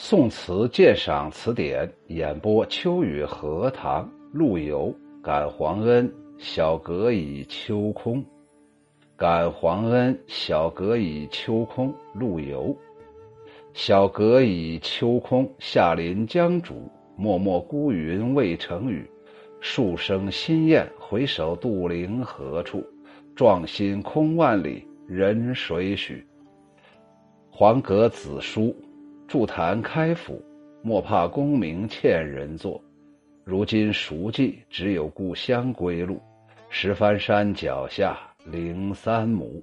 宋词鉴赏词典演播：秋雨荷塘陆游感皇恩，小阁倚秋空。感皇恩，小阁倚秋空。陆游。小阁倚秋空，下临江渚。脉脉孤云未成雨。数声新雁，回首杜陵何处？壮心空万里，人谁许？黄阁子书。筑坛开府，莫怕功名欠人做。如今熟记，只有故乡归路。石帆山脚下，零三亩。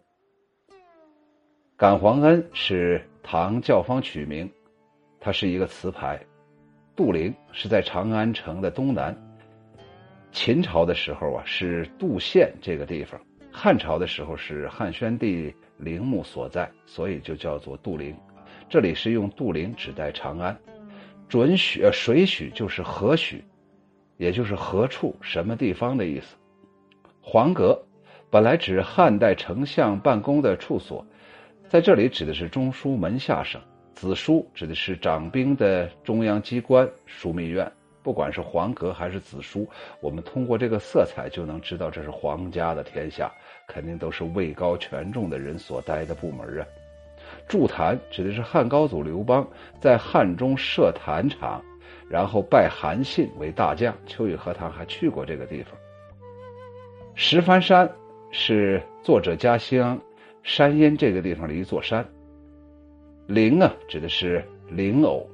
感皇恩是唐教坊取名，它是一个词牌。杜陵是在长安城的东南。秦朝的时候啊，是杜县这个地方；汉朝的时候是汉宣帝陵墓所在，所以就叫做杜陵。这里是用杜陵指代长安，准许呃水许就是何许，也就是何处什么地方的意思。黄阁本来指汉代丞相办公的处所，在这里指的是中书门下省。子书指的是掌兵的中央机关枢密院。不管是黄阁还是子书，我们通过这个色彩就能知道这是皇家的天下，肯定都是位高权重的人所待的部门啊。筑坛指的是汉高祖刘邦在汉中设坛场，然后拜韩信为大将。秋雨荷塘还去过这个地方。石帆山是作者家乡山阴这个地方的一座山。灵啊，指的是灵偶，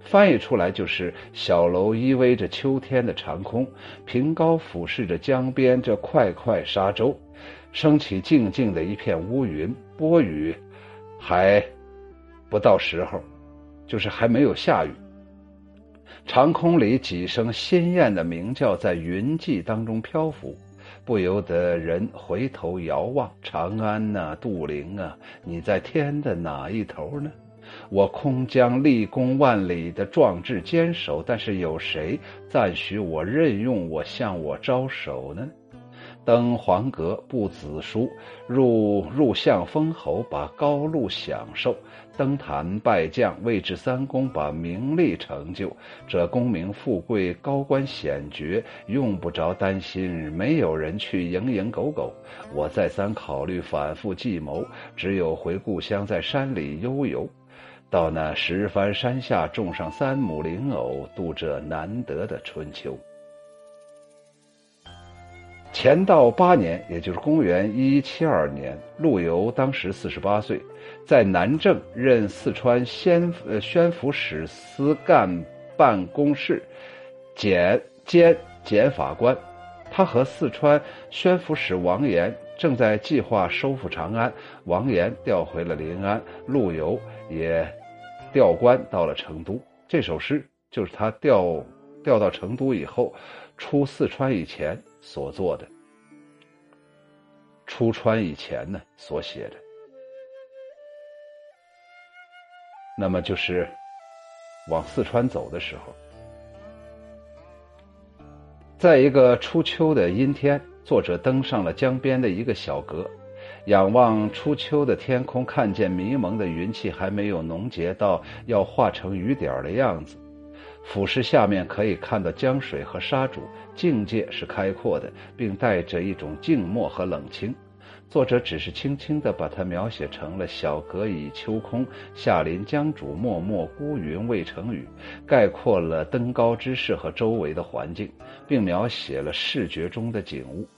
翻译出来就是小楼依偎着秋天的长空，凭高俯视着江边这块块沙洲，升起静静的一片乌云，波雨。还不到时候，就是还没有下雨。长空里几声鲜艳的鸣叫在云际当中漂浮，不由得人回头遥望。长安呐，杜陵啊，你在天的哪一头呢？我空将立功万里的壮志坚守，但是有谁赞许我、任用我、向我招手呢？登黄阁布子书，入入相封侯，把高禄享受；登坛拜将，位至三公，把名利成就。这功名富贵、高官显爵，用不着担心，没有人去蝇营狗苟。我再三考虑，反复计谋，只有回故乡，在山里悠游，到那石帆山下种上三亩灵藕，度这难得的春秋。乾道八年，也就是公元一一七二年，陆游当时四十八岁，在南郑任四川宣呃宣抚使司干办公室检监检法官。他和四川宣抚使王延正在计划收复长安，王延调回了临安，陆游也调官到了成都。这首诗就是他调调到成都以后，出四川以前。所做的，出川以前呢所写的，那么就是往四川走的时候，在一个初秋的阴天，作者登上了江边的一个小阁，仰望初秋的天空，看见迷蒙的云气还没有浓结到要化成雨点的样子。俯视下面，可以看到江水和沙渚，境界是开阔的，并带着一种静默和冷清。作者只是轻轻地把它描写成了“小阁倚秋空，下临江渚，脉脉孤云未成雨”，概括了登高之势和周围的环境，并描写了视觉中的景物。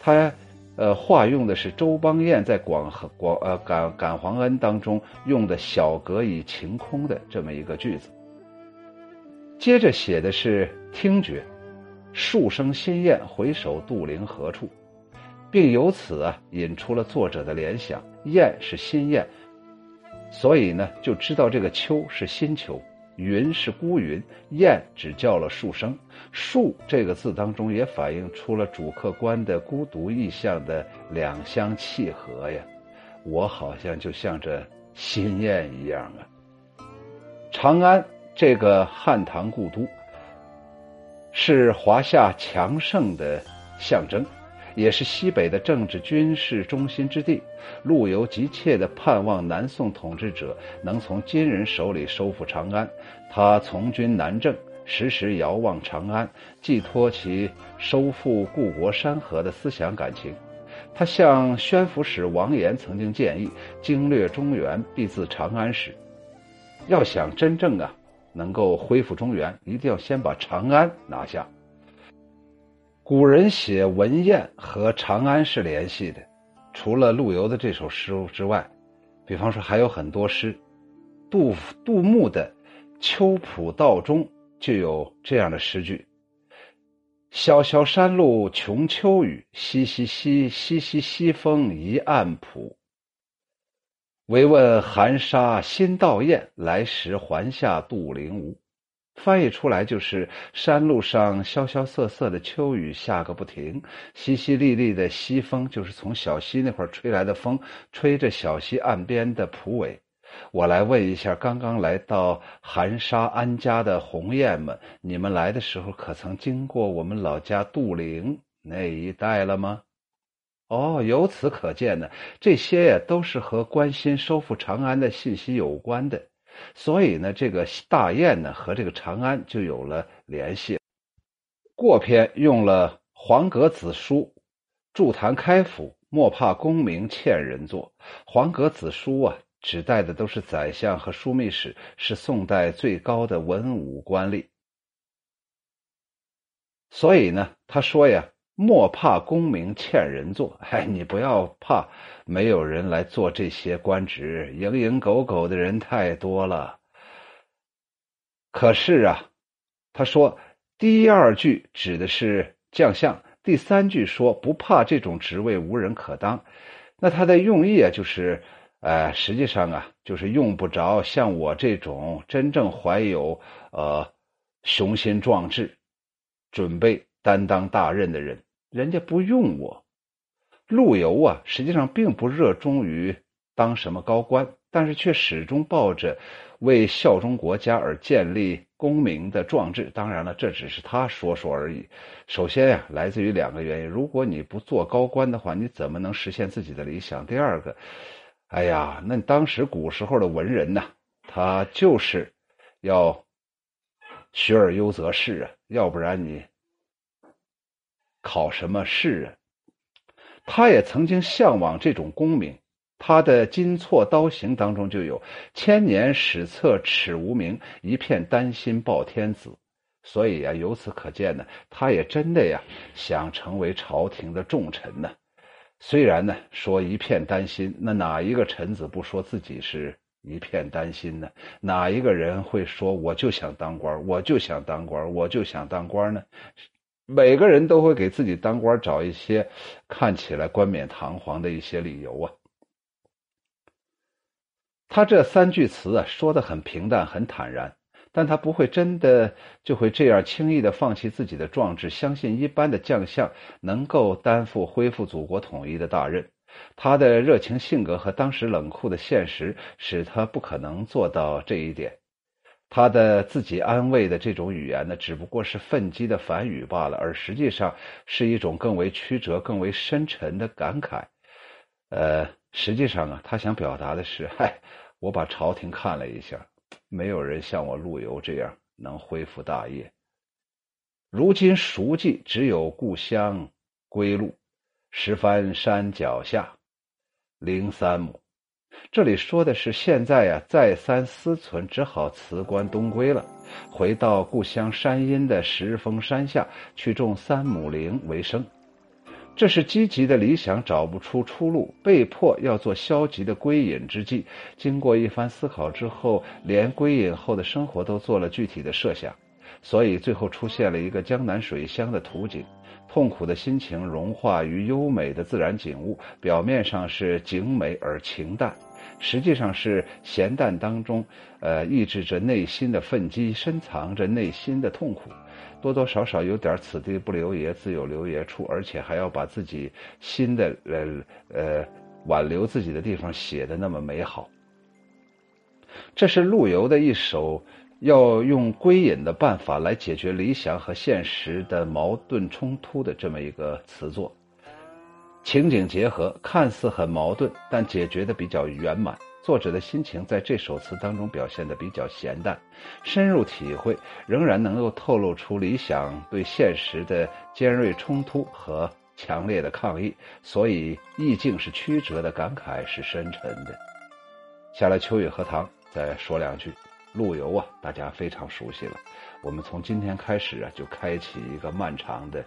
他，呃，化用的是周邦彦在《广和广呃感感皇恩》当中用的“小阁倚晴空”的这么一个句子。接着写的是听觉，数声新雁回首杜陵何处，并由此啊引出了作者的联想：雁是新雁，所以呢就知道这个秋是新秋；云是孤云，雁只叫了数声。数这个字当中也反映出了主客观的孤独意象的两相契合呀。我好像就像这新雁一样啊，长安。这个汉唐故都，是华夏强盛的象征，也是西北的政治军事中心之地。陆游急切地盼望南宋统治者能从金人手里收复长安，他从军南郑，时时遥望长安，寄托其收复故国山河的思想感情。他向宣抚使王延曾经建议：“经略中原，必自长安始。”要想真正啊能够恢复中原，一定要先把长安拿下。古人写文宴和长安是联系的，除了陆游的这首诗之外，比方说还有很多诗，杜杜牧的《秋浦道中》就有这样的诗句。萧萧山路穷秋雨，淅淅淅淅淅淅风一岸浦。唯问寒沙新到雁，来时还下杜陵吴。翻译出来就是山路上萧萧瑟瑟的秋雨下个不停，淅淅沥沥的西风就是从小溪那块吹来的风，吹着小溪岸边的蒲苇。我来问一下，刚刚来到寒沙安家的鸿雁们，你们来的时候可曾经过我们老家杜陵那一带了吗？哦，由此可见呢，这些呀都是和关心收复长安的信息有关的，所以呢，这个大雁呢和这个长安就有了联系。过篇用了“黄阁子书，筑坛开府，莫怕功名欠人做”。黄阁子书啊。指代的都是宰相和枢密使，是宋代最高的文武官吏。所以呢，他说呀：“莫怕功名欠人做，哎，你不要怕，没有人来做这些官职，蝇营狗苟的人太多了。”可是啊，他说第二句指的是将相，第三句说不怕这种职位无人可当，那他的用意啊，就是。呃，实际上啊，就是用不着像我这种真正怀有呃雄心壮志、准备担当大任的人，人家不用我。陆游啊，实际上并不热衷于当什么高官，但是却始终抱着为效忠国家而建立功名的壮志。当然了，这只是他说说而已。首先呀，来自于两个原因：如果你不做高官的话，你怎么能实现自己的理想？第二个。哎呀，那当时古时候的文人呢，他就是要学而优则仕啊，要不然你考什么试啊？他也曾经向往这种功名，他的《金错刀行》当中就有“千年史册耻无名，一片丹心报天子”。所以啊，由此可见呢，他也真的呀想成为朝廷的重臣呢。虽然呢，说一片丹心，那哪一个臣子不说自己是一片丹心呢？哪一个人会说我就想当官，我就想当官，我就想当官呢？每个人都会给自己当官找一些看起来冠冕堂皇的一些理由啊。他这三句词啊，说的很平淡，很坦然。但他不会真的就会这样轻易的放弃自己的壮志，相信一般的将相能够担负恢复祖国统一的大任。他的热情性格和当时冷酷的现实使他不可能做到这一点。他的自己安慰的这种语言呢，只不过是愤激的反语罢了，而实际上是一种更为曲折、更为深沉的感慨。呃，实际上啊，他想表达的是：嗨，我把朝廷看了一下。没有人像我陆游这样能恢复大业。如今熟记只有故乡归路，十番山脚下，零三亩。这里说的是现在呀，再三思忖，只好辞官东归了，回到故乡山阴的石峰山下去种三亩林为生。这是积极的理想找不出出路，被迫要做消极的归隐之计。经过一番思考之后，连归隐后的生活都做了具体的设想，所以最后出现了一个江南水乡的图景。痛苦的心情融化于优美的自然景物，表面上是景美而情淡，实际上是咸淡当中，呃，抑制着内心的愤激，深藏着内心的痛苦。多多少少有点“此地不留爷，自有留爷处”，而且还要把自己新的呃呃挽留自己的地方写的那么美好。这是陆游的一首要用归隐的办法来解决理想和现实的矛盾冲突的这么一个词作。情景结合，看似很矛盾，但解决的比较圆满。作者的心情在这首词当中表现的比较闲淡，深入体会，仍然能够透露出理想对现实的尖锐冲突和强烈的抗议，所以意境是曲折的，感慨是深沉的。下来，秋雨荷塘再说两句。陆游啊，大家非常熟悉了。我们从今天开始啊，就开启一个漫长的，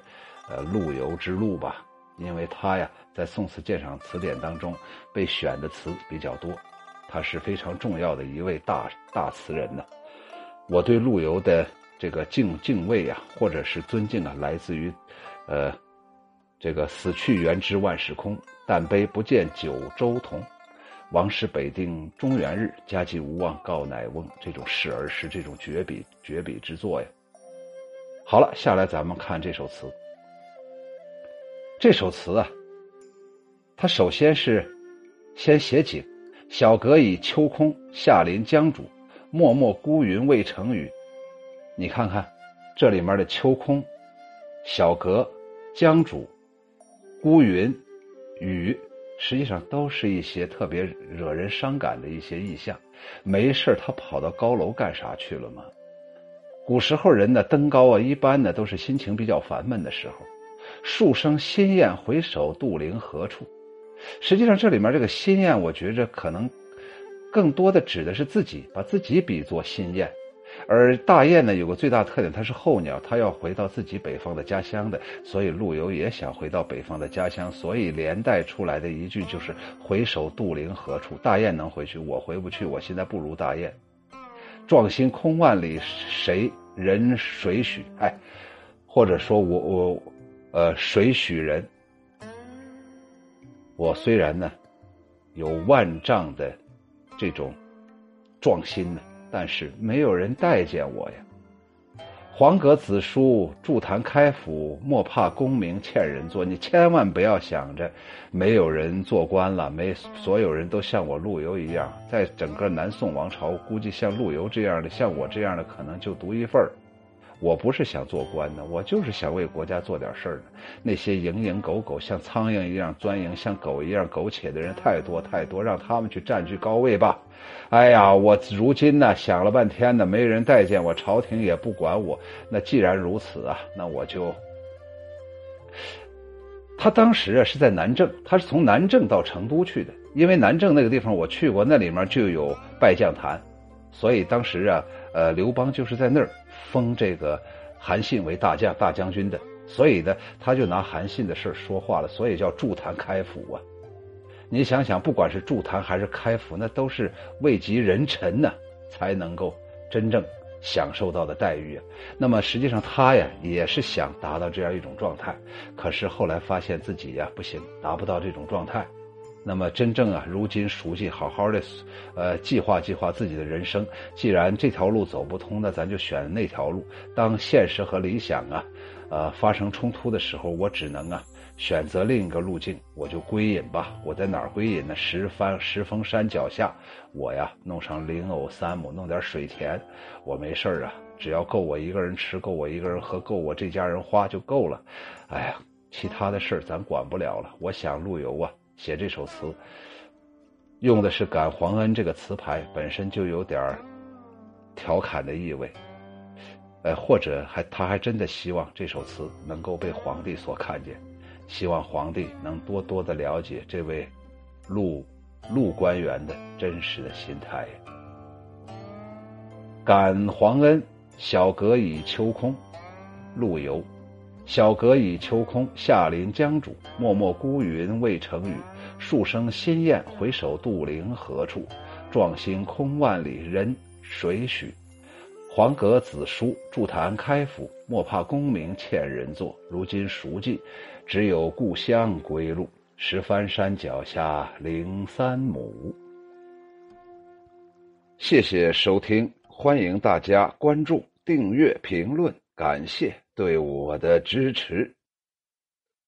呃，陆游之路吧。因为他呀，在《宋词鉴赏词典》当中被选的词比较多，他是非常重要的一位大大词人呢。我对陆游的这个敬敬畏啊，或者是尊敬啊，来自于，呃，这个“死去元知万事空，但悲不见九州同。王师北定中原日，家祭无忘告乃翁”这种示儿诗，这种绝笔绝笔之作呀。好了，下来咱们看这首词。这首词啊，它首先是先写景：“小阁倚秋空，下临江渚，脉脉孤云未成雨。”你看看这里面的秋空、小阁、江渚、孤云、雨，实际上都是一些特别惹人伤感的一些意象。没事他跑到高楼干啥去了吗？古时候人呢，登高啊，一般呢都是心情比较烦闷的时候。数声新雁回首，杜陵何处？实际上，这里面这个新雁，我觉着可能更多的指的是自己，把自己比作新雁。而大雁呢，有个最大特点，它是候鸟，它要回到自己北方的家乡的。所以陆游也想回到北方的家乡，所以连带出来的一句就是“回首杜陵何处？”大雁能回去，我回不去。我现在不如大雁。壮心空万里，谁人谁许？哎，或者说我我。呃，谁许人？我虽然呢有万丈的这种壮心呢，但是没有人待见我呀。黄阁子书，筑坛开府，莫怕功名欠人做。你千万不要想着没有人做官了，没所有人都像我陆游一样，在整个南宋王朝，估计像陆游这样的，像我这样的，可能就独一份儿。我不是想做官的，我就是想为国家做点事儿的。那些蝇营狗苟、像苍蝇一样钻营、像狗一样苟且的人太多太多，让他们去占据高位吧。哎呀，我如今呢想了半天呢，没人待见我，朝廷也不管我。那既然如此啊，那我就……他当时啊是在南郑，他是从南郑到成都去的，因为南郑那个地方我去过，那里面就有拜将坛，所以当时啊，呃，刘邦就是在那儿。封这个韩信为大将、大将军的，所以呢，他就拿韩信的事说话了，所以叫筑坛开府啊。你想想，不管是筑坛还是开府，那都是位极人臣呢才能够真正享受到的待遇啊。那么实际上他呀，也是想达到这样一种状态，可是后来发现自己呀不行，达不到这种状态。那么真正啊，如今熟悉好好的，呃，计划计划自己的人生。既然这条路走不通，那咱就选那条路。当现实和理想啊，呃，发生冲突的时候，我只能啊，选择另一个路径，我就归隐吧。我在哪儿归隐呢？石帆石峰山脚下，我呀，弄上灵藕三亩，弄点水田，我没事啊，只要够我一个人吃，够我一个人喝，够我这家人花就够了。哎呀，其他的事儿咱管不了了。我想陆游啊。写这首词，用的是感皇恩这个词牌，本身就有点调侃的意味。呃，或者还他还真的希望这首词能够被皇帝所看见，希望皇帝能多多的了解这位陆陆官员的真实的心态。感皇恩，小阁倚秋空，陆游。小阁倚秋空，下临江渚，脉脉孤云未成雨。数声新雁回首，杜陵何处？壮心空万里，人谁许？黄阁子书，筑坛开府，莫怕功名欠人做。如今熟记，只有故乡归路。石帆山脚下，零三亩。谢谢收听，欢迎大家关注、订阅、评论，感谢。对我的支持。